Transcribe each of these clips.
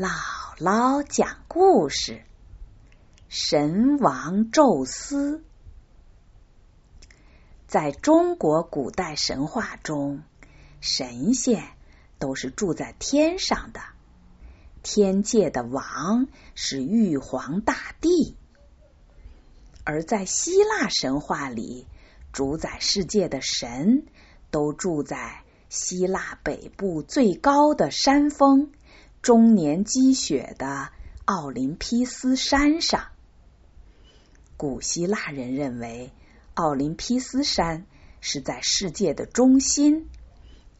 姥姥讲故事：神王宙斯。在中国古代神话中，神仙都是住在天上的，天界的王是玉皇大帝；而在希腊神话里，主宰世界的神都住在希腊北部最高的山峰。终年积雪的奥林匹斯山上，古希腊人认为奥林匹斯山是在世界的中心，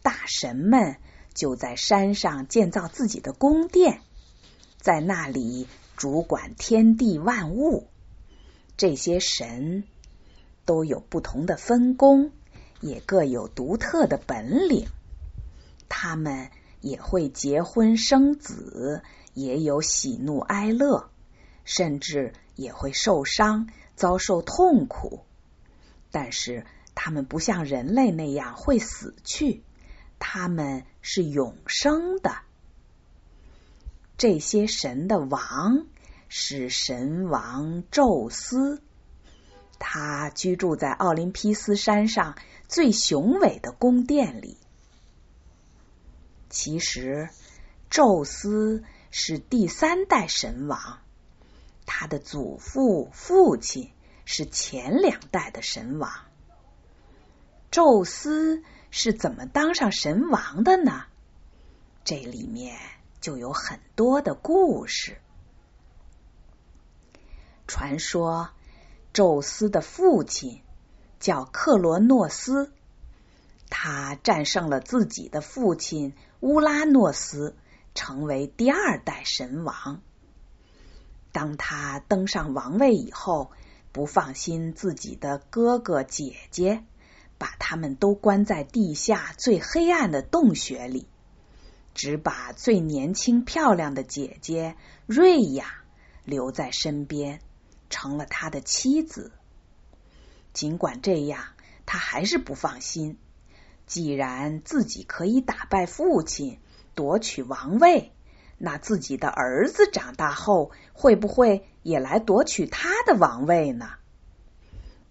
大神们就在山上建造自己的宫殿，在那里主管天地万物。这些神都有不同的分工，也各有独特的本领，他们。也会结婚生子，也有喜怒哀乐，甚至也会受伤、遭受痛苦。但是他们不像人类那样会死去，他们是永生的。这些神的王是神王宙斯，他居住在奥林匹斯山上最雄伟的宫殿里。其实，宙斯是第三代神王，他的祖父、父亲是前两代的神王。宙斯是怎么当上神王的呢？这里面就有很多的故事。传说，宙斯的父亲叫克罗诺斯。他战胜了自己的父亲乌拉诺斯，成为第二代神王。当他登上王位以后，不放心自己的哥哥姐姐，把他们都关在地下最黑暗的洞穴里，只把最年轻漂亮的姐姐瑞亚留在身边，成了他的妻子。尽管这样，他还是不放心。既然自己可以打败父亲，夺取王位，那自己的儿子长大后会不会也来夺取他的王位呢？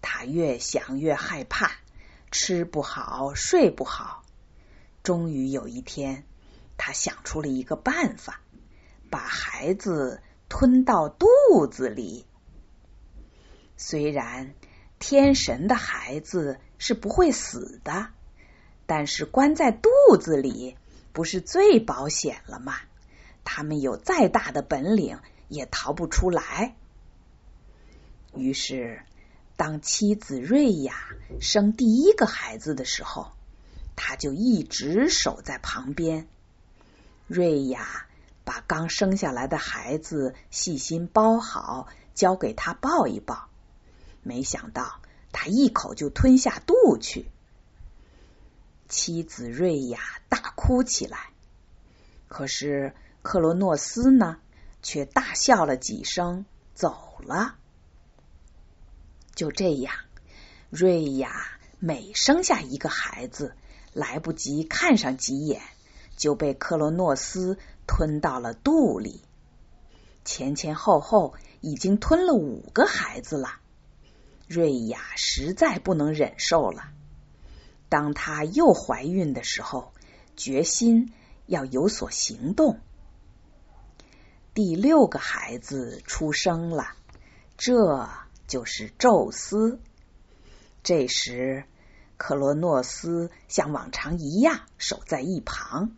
他越想越害怕，吃不好，睡不好。终于有一天，他想出了一个办法，把孩子吞到肚子里。虽然天神的孩子是不会死的。但是关在肚子里不是最保险了吗？他们有再大的本领也逃不出来。于是，当妻子瑞亚生第一个孩子的时候，他就一直守在旁边。瑞亚把刚生下来的孩子细心包好，交给他抱一抱。没想到，他一口就吞下肚去。妻子瑞亚大哭起来，可是克罗诺斯呢，却大笑了几声，走了。就这样，瑞亚每生下一个孩子，来不及看上几眼，就被克罗诺斯吞到了肚里。前前后后已经吞了五个孩子了，瑞亚实在不能忍受了。当她又怀孕的时候，决心要有所行动。第六个孩子出生了，这就是宙斯。这时，克罗诺斯像往常一样守在一旁，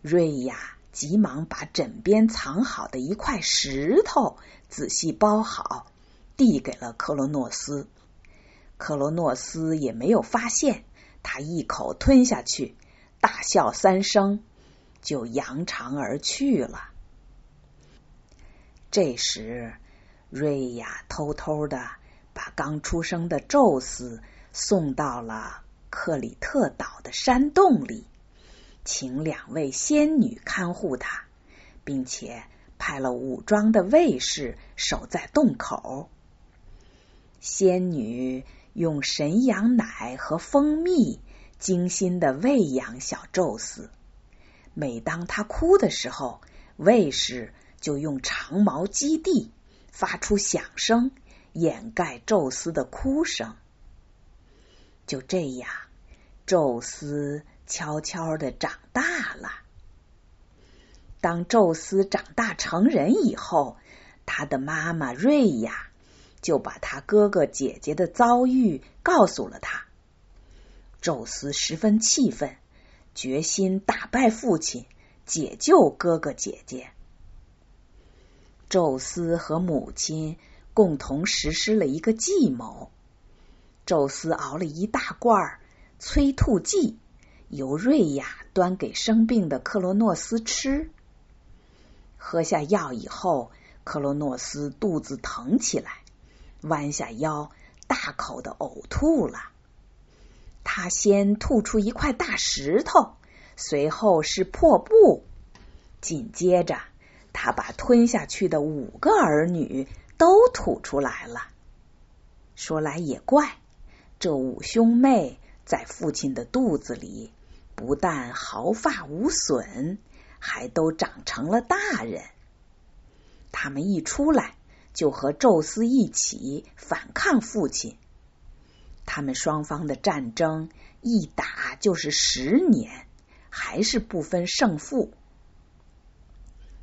瑞亚急忙把枕边藏好的一块石头仔细包好，递给了克罗诺斯。克罗诺斯也没有发现。他一口吞下去，大笑三声，就扬长而去了。这时，瑞亚偷偷的把刚出生的宙斯送到了克里特岛的山洞里，请两位仙女看护他，并且派了武装的卫士守在洞口。仙女。用神羊奶和蜂蜜精心的喂养小宙斯。每当他哭的时候，卫士就用长矛击地，发出响声，掩盖宙斯的哭声。就这样，宙斯悄悄的长大了。当宙斯长大成人以后，他的妈妈瑞亚就把他哥哥姐姐的遭遇告诉了他。宙斯十分气愤，决心打败父亲，解救哥哥姐姐。宙斯和母亲共同实施了一个计谋。宙斯熬了一大罐催吐剂，由瑞亚端给生病的克罗诺斯吃。喝下药以后，克罗诺斯肚子疼起来，弯下腰，大口的呕吐了。他先吐出一块大石头，随后是破布，紧接着他把吞下去的五个儿女都吐出来了。说来也怪。这五兄妹在父亲的肚子里，不但毫发无损，还都长成了大人。他们一出来，就和宙斯一起反抗父亲。他们双方的战争一打就是十年，还是不分胜负。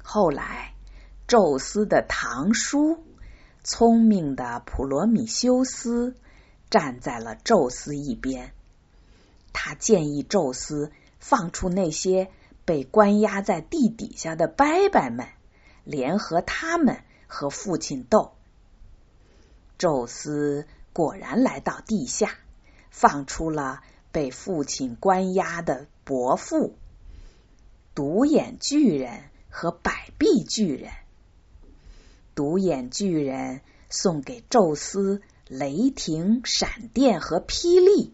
后来，宙斯的堂叔，聪明的普罗米修斯。站在了宙斯一边，他建议宙斯放出那些被关押在地底下的伯伯们，联合他们和父亲斗。宙斯果然来到地下，放出了被父亲关押的伯父、独眼巨人和百臂巨人。独眼巨人送给宙斯。雷霆、闪电和霹雳，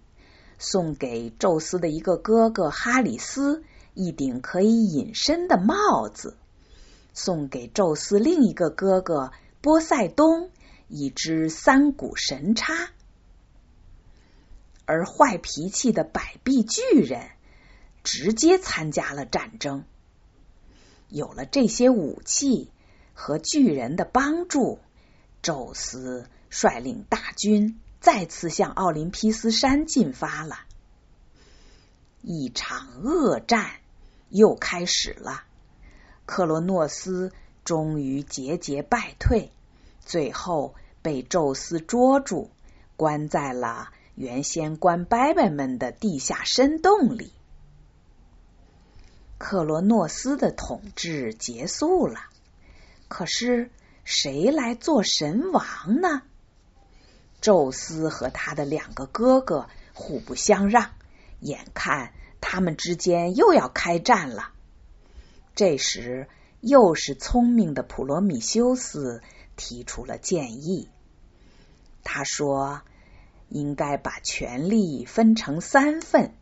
送给宙斯的一个哥哥哈里斯一顶可以隐身的帽子，送给宙斯另一个哥哥波塞冬一只三股神叉，而坏脾气的百臂巨人直接参加了战争。有了这些武器和巨人的帮助，宙斯。率领大军再次向奥林匹斯山进发了，一场恶战又开始了。克罗诺斯终于节节败退，最后被宙斯捉住，关在了原先关伯伯们的地下深洞里。克罗诺斯的统治结束了，可是谁来做神王呢？宙斯和他的两个哥哥互不相让，眼看他们之间又要开战了。这时，又是聪明的普罗米修斯提出了建议。他说：“应该把权力分成三份：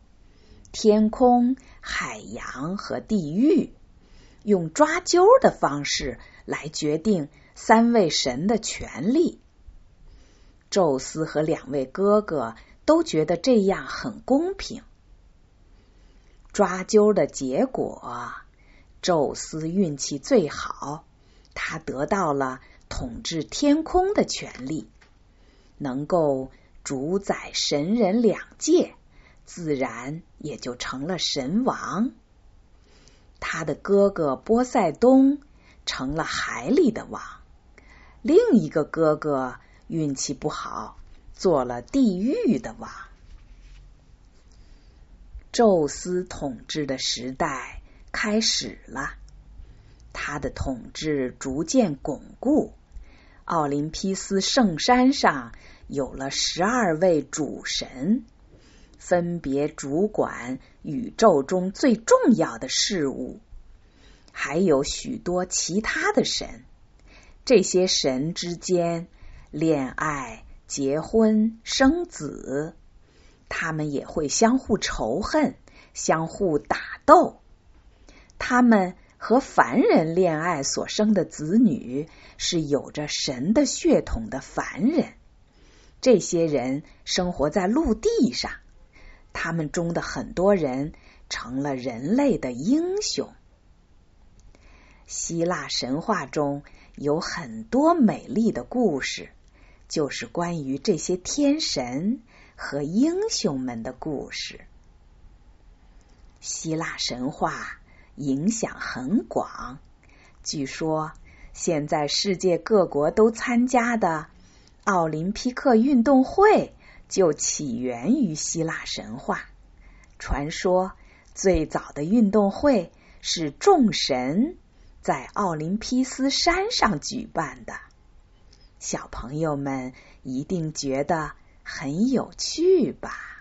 天空、海洋和地狱，用抓阄的方式来决定三位神的权力。”宙斯和两位哥哥都觉得这样很公平。抓阄的结果，宙斯运气最好，他得到了统治天空的权利，能够主宰神人两界，自然也就成了神王。他的哥哥波塞冬成了海里的王，另一个哥哥。运气不好，做了地狱的王。宙斯统治的时代开始了，他的统治逐渐巩固。奥林匹斯圣山上有了十二位主神，分别主管宇宙中最重要的事物，还有许多其他的神。这些神之间。恋爱、结婚、生子，他们也会相互仇恨、相互打斗。他们和凡人恋爱所生的子女是有着神的血统的凡人。这些人生活在陆地上，他们中的很多人成了人类的英雄。希腊神话中有很多美丽的故事，就是关于这些天神和英雄们的故事。希腊神话影响很广，据说现在世界各国都参加的奥林匹克运动会就起源于希腊神话。传说最早的运动会是众神。在奥林匹斯山上举办的，小朋友们一定觉得很有趣吧。